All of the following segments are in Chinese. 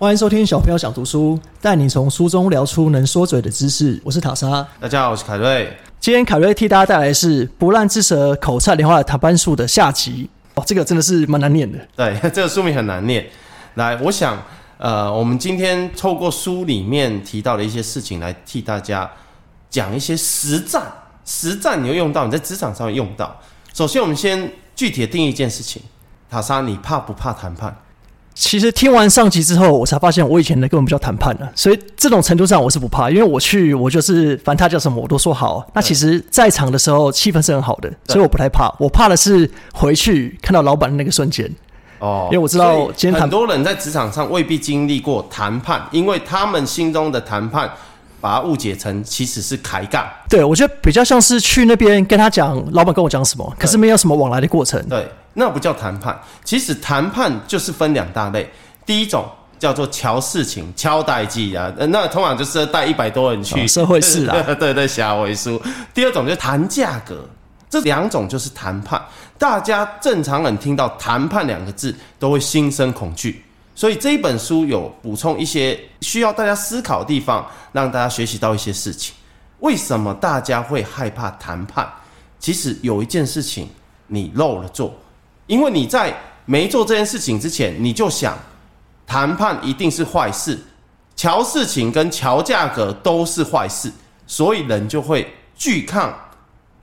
欢迎收听小朋友想读书，带你从书中聊出能说嘴的知识。我是塔莎，大家好，我是凯瑞。今天凯瑞替大家带来的是《不烂之舌口菜莲花的谈判术》的下集。哦，这个真的是蛮难念的。对，这个书名很难念。来，我想，呃，我们今天透过书里面提到的一些事情，来替大家讲一些实战。实战你会用到，你在职场上会用到。首先，我们先具体的定义一件事情。塔莎，你怕不怕谈判？其实听完上集之后，我才发现我以前的根本不叫谈判了。所以这种程度上我是不怕，因为我去我就是反正他叫什么我都说好。那其实，在场的时候气氛是很好的，所以我不太怕。我怕的是回去看到老板的那个瞬间。哦，因为我知道今天很多人在职场上未必经历过谈判，因为他们心中的谈判把它误解成其实是抬杠。对，我觉得比较像是去那边跟他讲，老板跟我讲什么，可是没有什么往来的过程。对。那不叫谈判，其实谈判就是分两大类。第一种叫做瞧事情、敲代记啊，那通常就是带一百多人去社会事啊，对 对，小为书。第二种就谈价格，这两种就是谈判。大家正常人听到谈判两个字都会心生恐惧，所以这一本书有补充一些需要大家思考的地方，让大家学习到一些事情。为什么大家会害怕谈判？其实有一件事情你漏了做。因为你在没做这件事情之前，你就想谈判一定是坏事，瞧事情跟瞧价格都是坏事，所以人就会拒抗、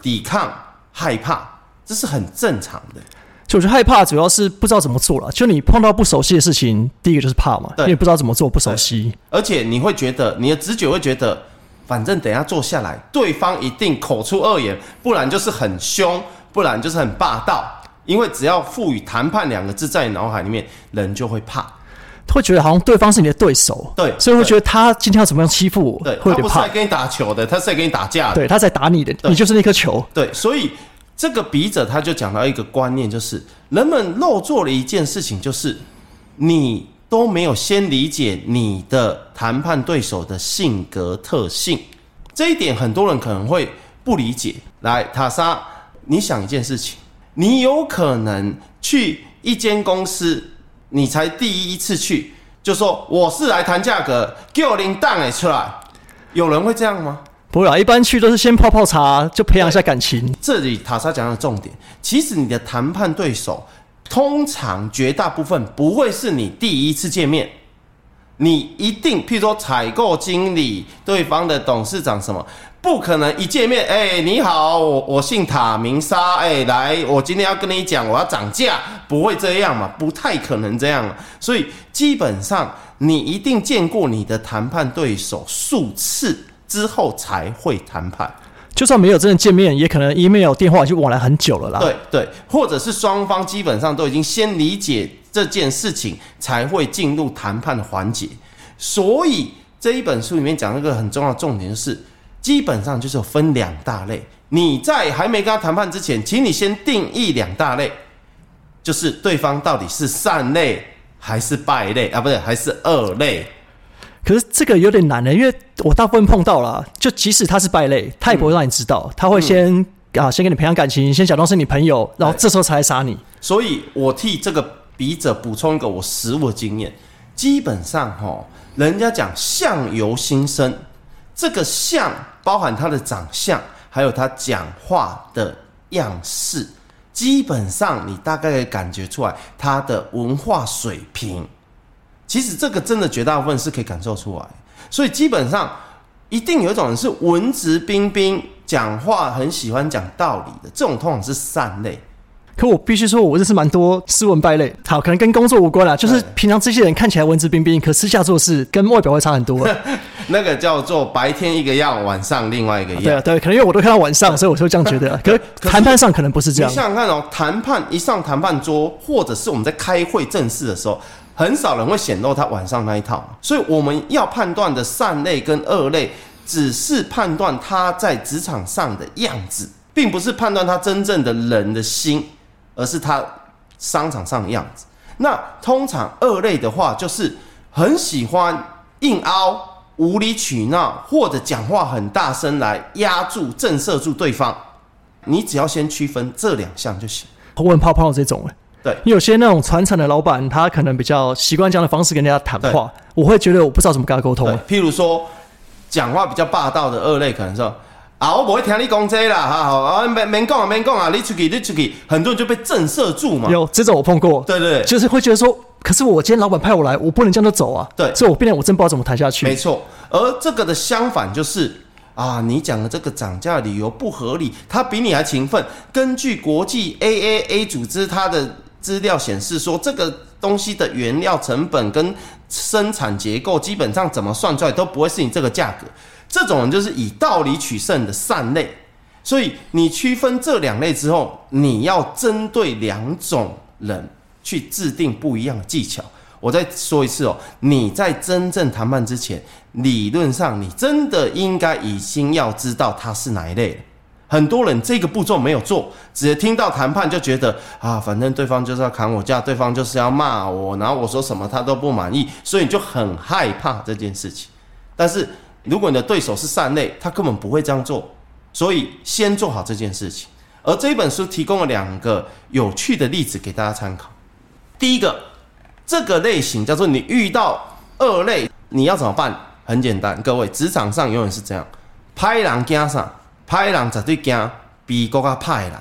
抵抗、害怕，这是很正常的。就我觉得害怕主要是不知道怎么做了。就你碰到不熟悉的事情，第一个就是怕嘛，因为不知道怎么做，不熟悉。而且你会觉得你的直觉会觉得，反正等下坐下来，对方一定口出恶言，不然就是很凶，不然就是很霸道。因为只要赋予“谈判”两个字在脑海里面，人就会怕，会觉得好像对方是你的对手，对，所以会觉得他今天要怎么样欺负我，对，会不是来跟你打球的，他是来跟你打架的，对，他在打你的，你就是那颗球，对，所以这个笔者他就讲到一个观念，就是人们漏做了一件事情，就是你都没有先理解你的谈判对手的性格特性，这一点很多人可能会不理解。来，塔莎，你想一件事情。你有可能去一间公司，你才第一次去，就说我是来谈价格，给我零蛋诶出来，有人会这样吗？不会啊，一般去都是先泡泡茶，就培养一下感情。这里塔莎讲的重点，其实你的谈判对手，通常绝大部分不会是你第一次见面，你一定，譬如说采购经理，对方的董事长什么。不可能一见面，哎，你好，我我姓塔，名沙，哎，来，我今天要跟你讲，我要涨价，不会这样嘛？不太可能这样，所以基本上你一定见过你的谈判对手数次之后才会谈判，就算没有真的见面，也可能 email 电话就往来很久了啦。对对，或者是双方基本上都已经先理解这件事情，才会进入谈判的环节。所以这一本书里面讲一个很重要的重点就是。基本上就是分两大类。你在还没跟他谈判之前，请你先定义两大类，就是对方到底是善类还是败类啊？不对，还是恶类。可是这个有点难呢，因为我大部分碰到了，就即使他是败类，他也不会让你知道，他会先啊，先跟你培养感情，先假装是你朋友，然后这时候才来杀你。所以我替这个笔者补充一个我实物经验，基本上哈，人家讲相由心生。这个相包含他的长相，还有他讲话的样式，基本上你大概可以感觉出来他的文化水平。其实这个真的绝大部分是可以感受出来，所以基本上一定有一种人是文质彬彬，讲话很喜欢讲道理的，这种通常是善类。可我必须说，我认识蛮多斯文败类。好，可能跟工作无关啦，就是平常这些人看起来文质彬彬，可私下做事跟外表会差很多。那个叫做白天一个样，晚上另外一个样。对啊，对，可能因为我都看到晚上，所以我就这样觉得。可谈判上可能不是这样。你想想看哦，谈判一上谈判桌，或者是我们在开会正式的时候，很少人会显露他晚上那一套。所以我们要判断的善类跟恶类，只是判断他在职场上的样子，并不是判断他真正的人的心。而是他商场上的样子。那通常二类的话，就是很喜欢硬凹、无理取闹，或者讲话很大声来压住、震慑住对方。你只要先区分这两项就行。我很怕碰到这种对有些那种传承的老板，他可能比较习惯这样的方式跟人家谈话，我会觉得我不知道怎么跟他沟通。，譬如说讲话比较霸道的二类，可能是啊，我不会听你讲这啦，哈好啊，免免讲啊，免讲啊，你出去，你出去，很多人就被震慑住嘛。有这种我碰过，对对对，就是会觉得说，可是我今天老板派我来，我不能这样就走啊。对所以我变得我真不知道怎么谈下去。没错。而这个的相反就是啊，你讲的这个涨价理由不合理，他比你还勤奋。根据国际 AAA 组织它的资料显示说，这个东西的原料成本跟生产结构基本上怎么算出来都不会是你这个价格。这种人就是以道理取胜的善类。所以你区分这两类之后，你要针对两种人去制定不一样的技巧。我再说一次哦，你在真正谈判之前，理论上你真的应该已经要知道他是哪一类了。很多人这个步骤没有做，只听到谈判就觉得啊，反正对方就是要砍我价，对方就是要骂我，然后我说什么他都不满意，所以你就很害怕这件事情。但是如果你的对手是善类，他根本不会这样做，所以先做好这件事情。而这本书提供了两个有趣的例子给大家参考。第一个，这个类型叫做你遇到二类，你要怎么办？很简单，各位，职场上永远是这样，拍人惊啥？拍人绝对惊比国家怕的人，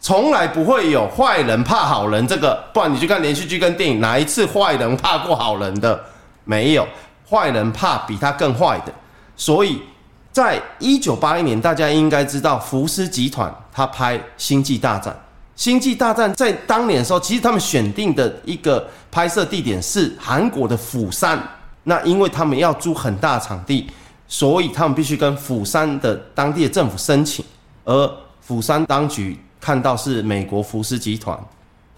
从来不会有坏人怕好人这个。不然你去看连续剧跟电影，哪一次坏人怕过好人的？没有，坏人怕比他更坏的。所以在一九八一年，大家应该知道福斯集团他拍《星际大战》。《星际大战》在当年的时候，其实他们选定的一个拍摄地点是韩国的釜山。那因为他们要租很大场地，所以他们必须跟釜山的当地的政府申请。而釜山当局看到是美国福斯集团，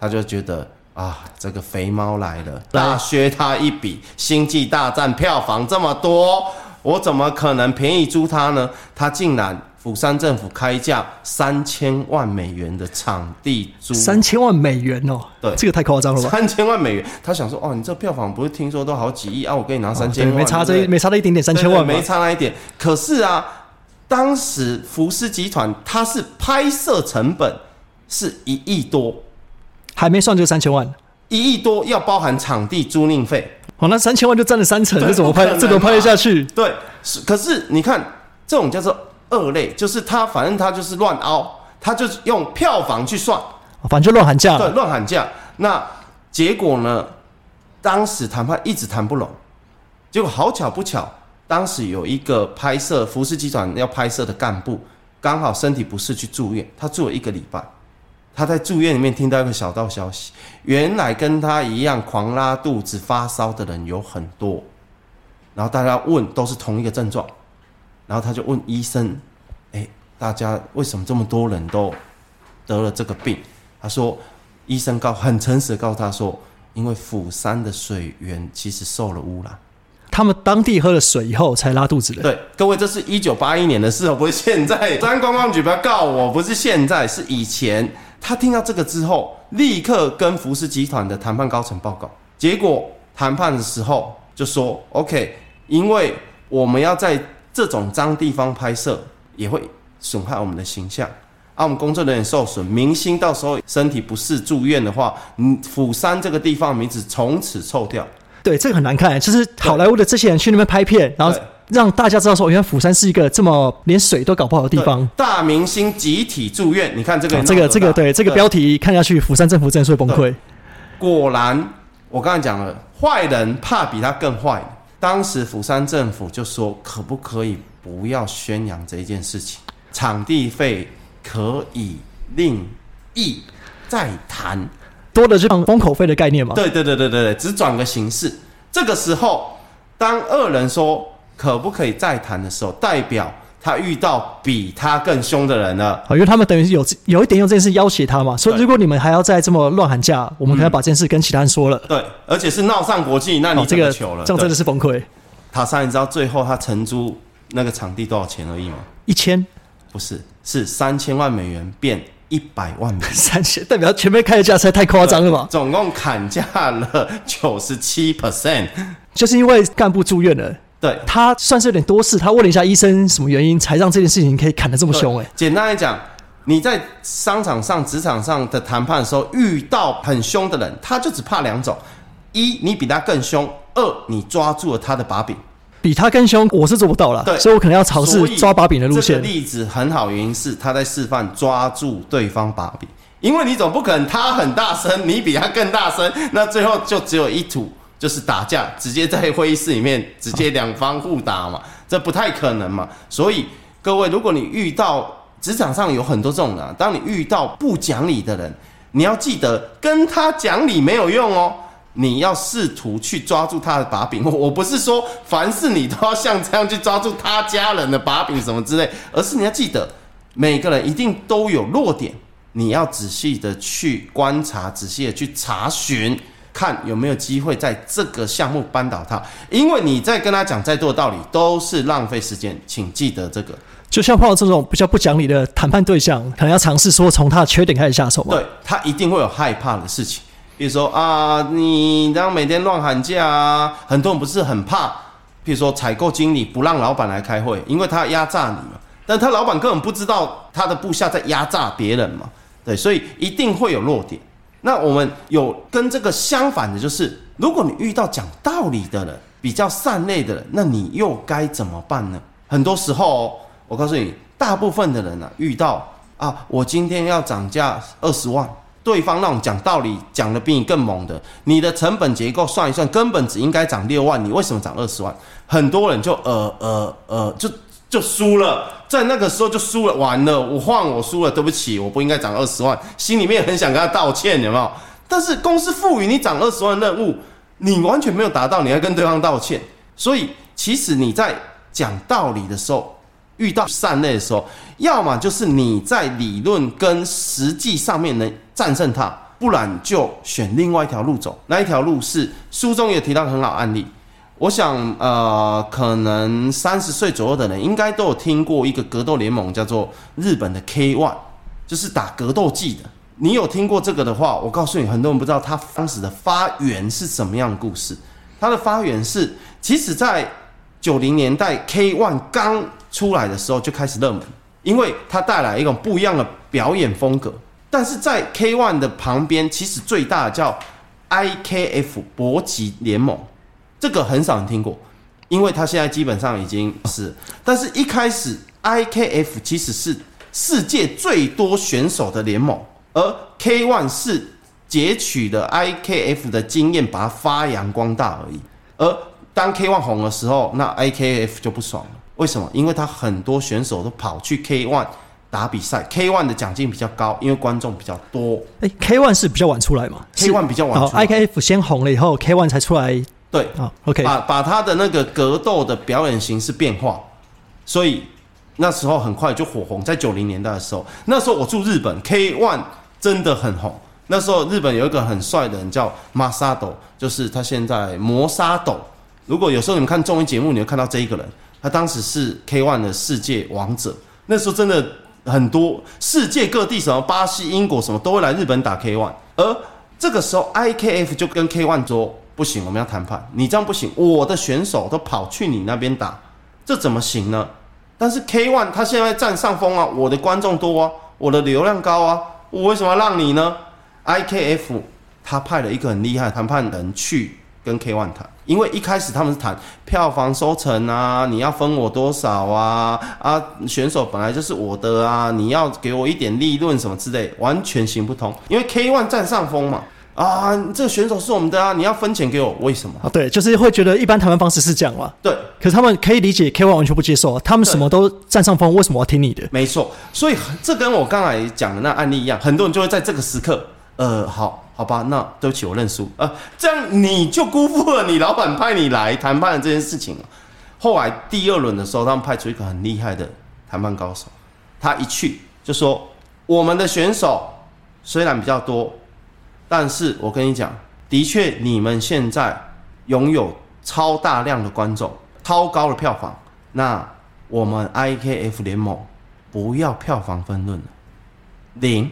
他就觉得啊，这个肥猫来了，大削他一笔。《星际大战》票房这么多，我怎么可能便宜租他呢？他竟然釜山政府开价三千万美元的场地租，三千万美元哦，对这个太夸张了吧？三千万美元。他想说，哦，你这票房不是听说都好几亿啊？我给你拿三千对，万，没差这没差那一点点三千万没差那一点。可是啊，当时福斯集团它是拍摄成本是一亿多，还没算这三千万。一亿多要包含场地租赁费。哦，那三千万就占了三成，对这怎么拍这怎么拍得下去？对，是可是你看这种叫做二类，就是他反正他就是乱凹，他就是用票房去算，哦反正就乱喊价对，乱喊价。那结果呢？当时谈判一直谈不拢，结果好巧不巧，当时有一个拍摄福斯集团要拍摄的干部，刚好身体不适去住院，他住了一个礼拜。他在住院里面听到一个小道消息，原来跟他一样狂拉肚子、发烧的人有很多，然后大家问都是同一个症状，然后他就问医生：“哎，大家为什么这么多人都得了这个病？”他说：“医生告很诚实的告诉他说，因为釜山的水源其实受了污染。他们当地喝了水以后才拉肚子的。对，各位，这是一九八一年的事哦，不是现在。中央观光局不要告我，不是现在，是以前。他听到这个之后，立刻跟福斯集团的谈判高层报告。结果谈判的时候就说：“OK，因为我们要在这种脏地方拍摄，也会损害我们的形象。啊，我们工作人员受损，明星到时候身体不适住院的话，嗯，釜山这个地方名字从此臭掉。对，这个很难看，就是好莱坞的这些人去那边拍片，然后让大家知道说，原来釜山是一个这么连水都搞不好的地方。大明星集体住院，你看这个、啊这个这个对这个标题看下去，釜山政府真的是会崩溃。果然，我刚才讲了，坏人怕比他更坏。当时釜山政府就说，可不可以不要宣扬这件事情？场地费可以另议再谈。多的就像封口费的概念嘛。对对对对对对，只转个形式。这个时候，当二人说可不可以再谈的时候，代表他遇到比他更凶的人了。啊，因为他们等于是有有一点用这件事要挟他嘛，所以如果你们还要再这么乱喊价，我们可能要把这件事跟其他人说了。对，而且是闹上国际，那你哦，这个这个糗了。这样真的是崩溃。塔山，你知道最后他承租那个场地多少钱而已吗？一千不是，是三千万美元变一百万美元。三千，代表前面开的价实在太夸张了吧？总共砍价了九十七 percent。就是因为干部住院了，对，他算是有点多事，他问了一下医生什么原因才让这件事情可以砍得这么凶、哎，简单来讲，你在商场上、职场上的谈判的时候，遇到很凶的人，他就只怕两种：一，你比他更凶；二，你抓住了他的把柄。比他更凶，我是做不到了，对所以我可能要尝试抓把柄的路线这个。例子很好，原因是他在示范抓住对方把柄，因为你总不可能他很大声，你比他更大声，那最后就只有一土，就是打架，直接在会议室里面直接两方互打嘛，这不太可能嘛。所以各位，如果你遇到职场上有很多这种人，当你遇到不讲理的人，你要记得跟他讲理没有用哦。你要试图去抓住他的把柄，我 我不是说凡事你都要像这样去抓住他家人的把柄什么之类，而是你要记得，每个人一定都有弱点，你要仔细的去观察，仔细的去查询，看有没有机会在这个项目扳倒他。因为你在跟他讲再多的道理，都是浪费时间，请记得这个。就像碰到这种比较不讲理的谈判对象，可能要尝试说从他的缺点开始下手嘛。对他一定会有害怕的事情，比如说啊，你这样每天乱喊价啊，很多人不是很怕，比如说采购经理不让老板来开会，因为他压榨你嘛，但他老板根本不知道他的部下在压榨别人嘛，对，所以一定会有弱点。那我们有跟这个相反的，就是如果你遇到讲道理的人，比较善类的人，那你又该怎么办呢？很多时候、我告诉你，大部分的人啊，遇到啊，我今天要涨价二十万，对方那种讲道理讲的比你更猛的，你的成本结构算一算，根本只应该涨六万，你为什么涨二十万？很多人就呃呃呃，就就输了，在那个时候就输了，完了，我换我输了，对不起，我不应该涨二十万，心里面很想跟他道歉，有没有？但是公司赋予你涨二十万任务，你完全没有达到，你要跟对方道歉，所以其实你在讲道理的时候，遇到善类的时候，要么就是你在理论跟实际上面能战胜他，不然就选另外一条路走。那一条路是书中也提到很好案例。我想，呃，可能三十岁左右的人应该都有听过一个格斗联盟，叫做日本的 K One，就是打格斗技的。你有听过这个的话，我告诉你，很多人不知道它当时的发源是什么样的故事。它的发源是，其实在九零年代 K One 刚出来的时候就开始热门，因为它带来一种不一样的表演风格。但是在 K One 的旁边，其实最大的叫 IKF 搏击联盟，这个很少人听过，因为它现在基本上已经是，但是一开始 IKF 其实是世界最多选手的联盟，而 K One 是截取了 IKF 的经验，把它发扬光大而已。而当 K One 红的时候，那 IKF 就不爽了。为什么？因为他很多选手都跑去 K One 打比赛，K One 的奖金比较高，因为观众比较多。哎，K One 是比较晚出来嘛 K One 比较晚哦出来，IKF 先红了以后，K One 才出来对，啊。OK，把把他的那个格斗的表演形式变化，所以那时候很快就火红。在九零年代的时候，那时候我住日本，K One 真的很红。那时候日本有一个很帅的人叫 Masado，就是他现在磨砂斗。如果有时候你们看综艺节目，你会看到这一个人，他当时是 K One 的世界王者。那时候真的很多世界各地什么巴西、英国什么都会来日本打 K One，而这个时候 IKF 就跟 K One 说不行，我们要谈判，你这样不行，我的选手都跑去你那边打，这怎么行呢？但是 K One 他现在占上风啊，我的观众多啊，我的流量高啊，我为什么要让你呢？IKF 他派了一个很厉害的谈判人去跟 K One 谈，因为一开始他们是谈票房收成啊，你要分我多少啊啊，选手本来就是我的啊，你要给我一点利润什么之类，完全行不通，因为 K One 占上风嘛。啊，这个选手是我们的啊，你要分钱给我，为什么？啊，对，就是会觉得一般谈判方式是这样嘛。对，可是他们可以理解 K One 完全不接受啊，他们什么都占上风，为什么要听你的？没错，所以这跟我刚才讲的那案例一样，很多人就会在这个时刻，呃，好好吧，那对不起，我认输啊、呃，这样你就辜负了你老板派你来谈判的这件事情了。后来第二轮的时候，他们派出一个很厉害的谈判高手，他一去就说，我们的选手虽然比较多，但是我跟你讲，的确你们现在拥有超大量的观众，超高的票房，那我们 IKF 联盟不要票房分论了，零。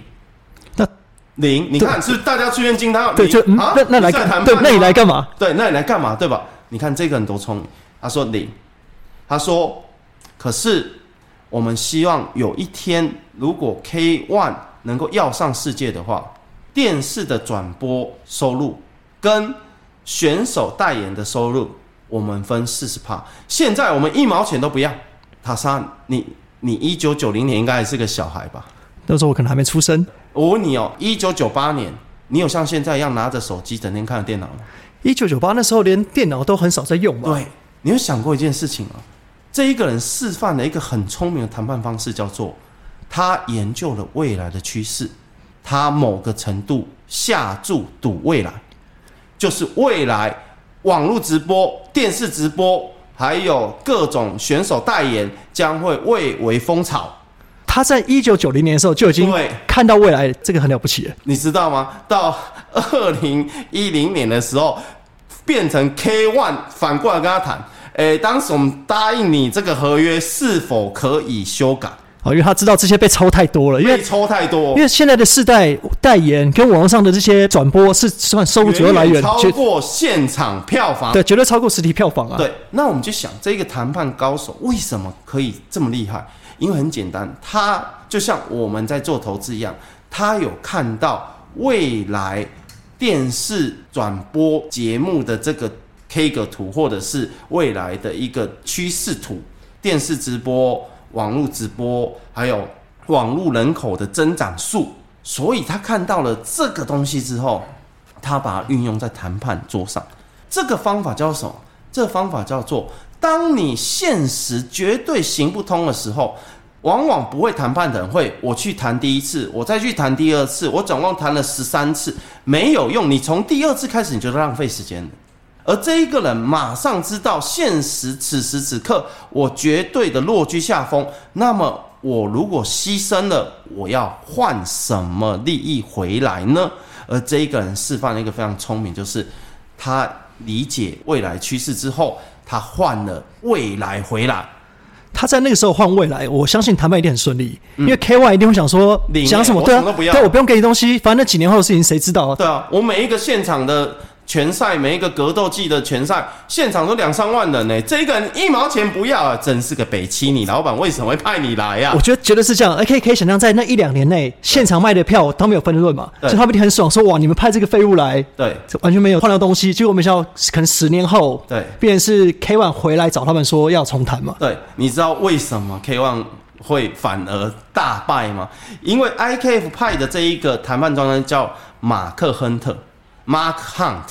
那零，你看是是大家出现惊叹？对，就、那那来你是在谈对，那你来干嘛？对，那你来干嘛？对吧？你看这个人多聪明，他说零，他说，可是我们希望有一天，如果 K One 能够要上世界的话，电视的转播收入跟选手代言的收入，我们分四十趴。现在我们一毛钱都不要。塔莎，你你一九九零年应该还是个小孩吧？那时候我可能还没出生。我问你哦，一九九八年，你有像现在一样拿着手机整天看着电脑吗？一九九八那时候连电脑都很少在用嘛。对，你有想过一件事情吗？这一个人示范了一个很聪明的谈判方式，叫做他研究了未来的趋势，他某个程度下注赌未来，就是未来网络直播、电视直播，还有各种选手代言将会蔚为风潮。他在一九九零年的时候就已经对看到未来，这个很了不起了。你知道吗？到 二零一零年的时候，变成 K One 反过来跟他谈，诶，当时我们答应你这个合约是否可以修改？哦，因为他知道这些被抽太多了，因为抽太多因，为现在的世代代言跟网络上的这些转播是算收入主要来源超绝过现场票房。对绝对超过实体票房啊。对，那我们就想，这个谈判高手为什么可以这么厉害？因为很简单，他就像我们在做投资一样，他有看到未来电视转播节目的这个 K 个图，或者是未来的一个趋势图，电视直播、网络直播，还有网络人口的增长数，所以他看到了这个东西之后，他把它运用在谈判桌上。这个方法叫什么？这个方法叫做，当你现实绝对行不通的时候，往往不会谈判的人会，我去谈第一次，我再去谈第二次，我总共谈了十三次，没有用。你从第二次开始，你就浪费时间。而这一个人马上知道现实此时此刻我绝对的落居下风，那么我如果牺牲了，我要换什么利益回来呢？而这一个人示范了一个非常聪明，就是他理解未来趋势之后，他换了未来回来。他在那个时候换未来，我相信谈判一定很顺利，因为 K Y 一定会想说理念讲什么，对对我不用给你东西，反正那几年后的事情谁知道啊？对啊，我每一个现场的拳赛，每一个格斗季的拳赛，现场都两三万人呢、这个人一毛钱不要啊，真是个北七，你老板为什么会派你来呀、我觉得绝对是这样，而可以可以想象，在那一两年内，现场卖的票都没有分润嘛，对。所以他们一定很爽，说哇，你们派这个废物来，对。这完全没有换到东西，结果没想到可能十年后，对。变成是 K One 回来找他们说要重谈嘛，对，你知道为什么 K One 会反而大败吗？因为 IKF 派的这一个谈判专家叫马克亨特 （Mark Hunt），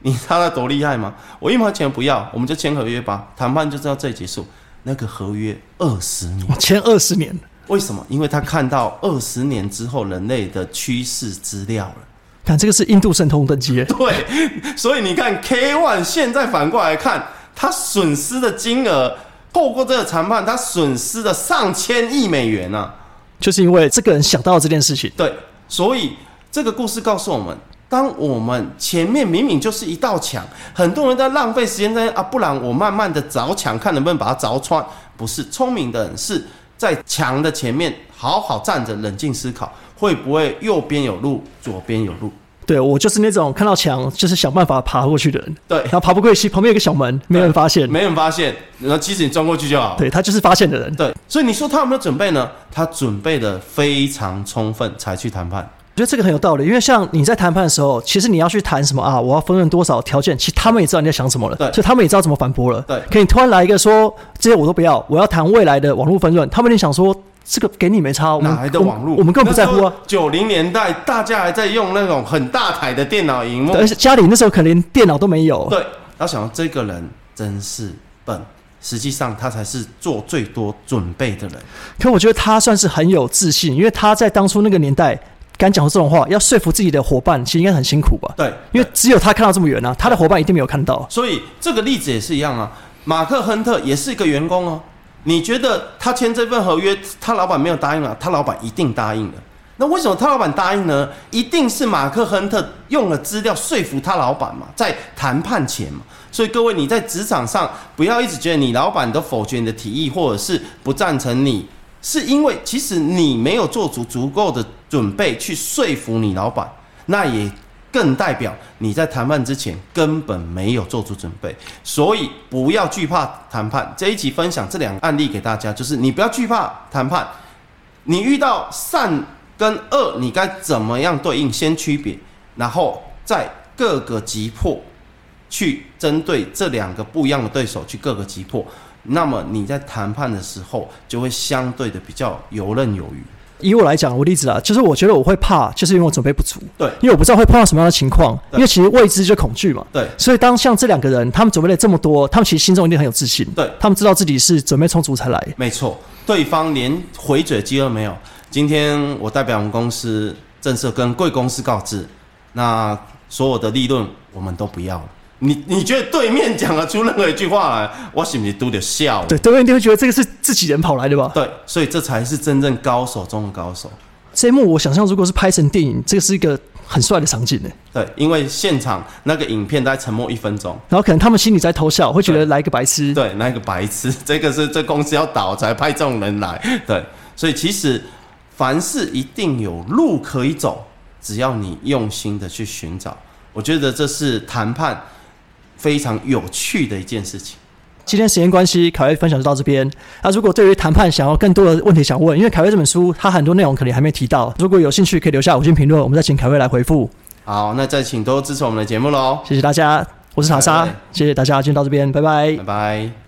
你知道他多厉害吗？我一毛钱不要，我们就签合约吧，谈判就知道这里结束。那个合约二十年。签二十年，为什么？因为他看到二十年之后人类的趋势资料了。看这个是印度神童等级耶，对，所以你看 K One 现在反过来看，他损失的金额，透过这个谈判，他损失了上千亿美元啊！就是因为这个人想到了这件事情，对，所以这个故事告诉我们，当我们前面明明就是一道墙，很多人在浪费时间在啊，不然我慢慢的凿墙，看能不能把它凿穿。不是聪明的人是在墙的前面好好站着，冷静思考，会不会右边有路，左边有路？对我就是那种看到墙就是想办法爬过去的人，对然，后爬不过去，旁边有个小门，没人发现，没人发现，然后其实你钻过去就好。对他就是发现的人，对，所以你说他有没有准备呢？他准备的非常充分，才去谈判。我觉得这个很有道理，因为像你在谈判的时候，其实你要去谈什么啊，我要分润多少条件，其实他们也知道你在想什么了，对所以他们也知道怎么反驳了。对可你突然来一个说这些我都不要，我要谈未来的网络分润，他们就想说这个给你没差，我们哪来的网络？我们我们根本不在乎啊。。九零年代大家还在用那种很大台的电脑荧幕，而且家里那时候可能连电脑都没有，对，然后想到这个人真是笨，实际上他才是做最多准备的人。可我觉得他算是很有自信，因为他在当初那个年代敢讲出这种话，要说服自己的伙伴，其实应该很辛苦吧？对，因为只有他看到这么远啊，他的伙伴一定没有看到。所以这个例子也是一样啊。马克亨特也是一个员工哦。你觉得他签这份合约，他老板没有答应啊，他老板一定答应了。那为什么他老板答应呢？一定是马克亨特用了资料说服他老板嘛，在谈判前嘛。所以各位你在职场上不要一直觉得你老板都否决你的提议，或者是不赞成你，是因为其实你没有做足足够的准备去说服你老板，那也。更代表你在谈判之前根本没有做出准备。所以不要惧怕谈判。这一集分享这两个案例给大家，就是你不要惧怕谈判，你遇到善跟恶，你该怎么样对应？先区别，然后再各个击破，去针对这两个不一样的对手去各个击破。那么你在谈判的时候就会相对的比较游刃有余。以我来讲，我例子啊，就是我觉得我会怕，就是因为我准备不足。对，因为我不知道会碰到什么样的情况，因为其实未知就恐惧嘛。对，所以当像这两个人，他们准备了这么多，他们其实心中一定很有自信。对，他们知道自己是准备充足才来。没错，对方连回嘴机会没有。今天我代表我们公司正式跟贵公司告知，那所有的利润我们都不要了。你你觉得对面讲得出任何一句话来，我是不是都得笑？对，对面一定会觉得这个是自己人跑来的吧？对，所以这才是真正高手中的高手。这一幕我想象，如果是拍成电影，这个是一个很帅的场景呢。对，因为现场那个影片大概沉默一分钟，然后可能他们心里在偷笑，会觉得来一个白痴。对，来一个白痴，这个是这公司要倒才派这种人来。对，所以其实凡事一定有路可以走，只要你用心的去寻找，我觉得这是谈判。非常有趣的一件事情。今天时间关系，凯威分享就到这边。那如果对于谈判想要更多的问题想问，因为凯威这本书它很多内容可能还没提到，如果有兴趣可以留下五星评论，我们再请凯威来回复。好，那再请多支持我们的节目喽。谢谢大家，我是塔莎，谢谢大家，今天到这边，拜拜，拜拜。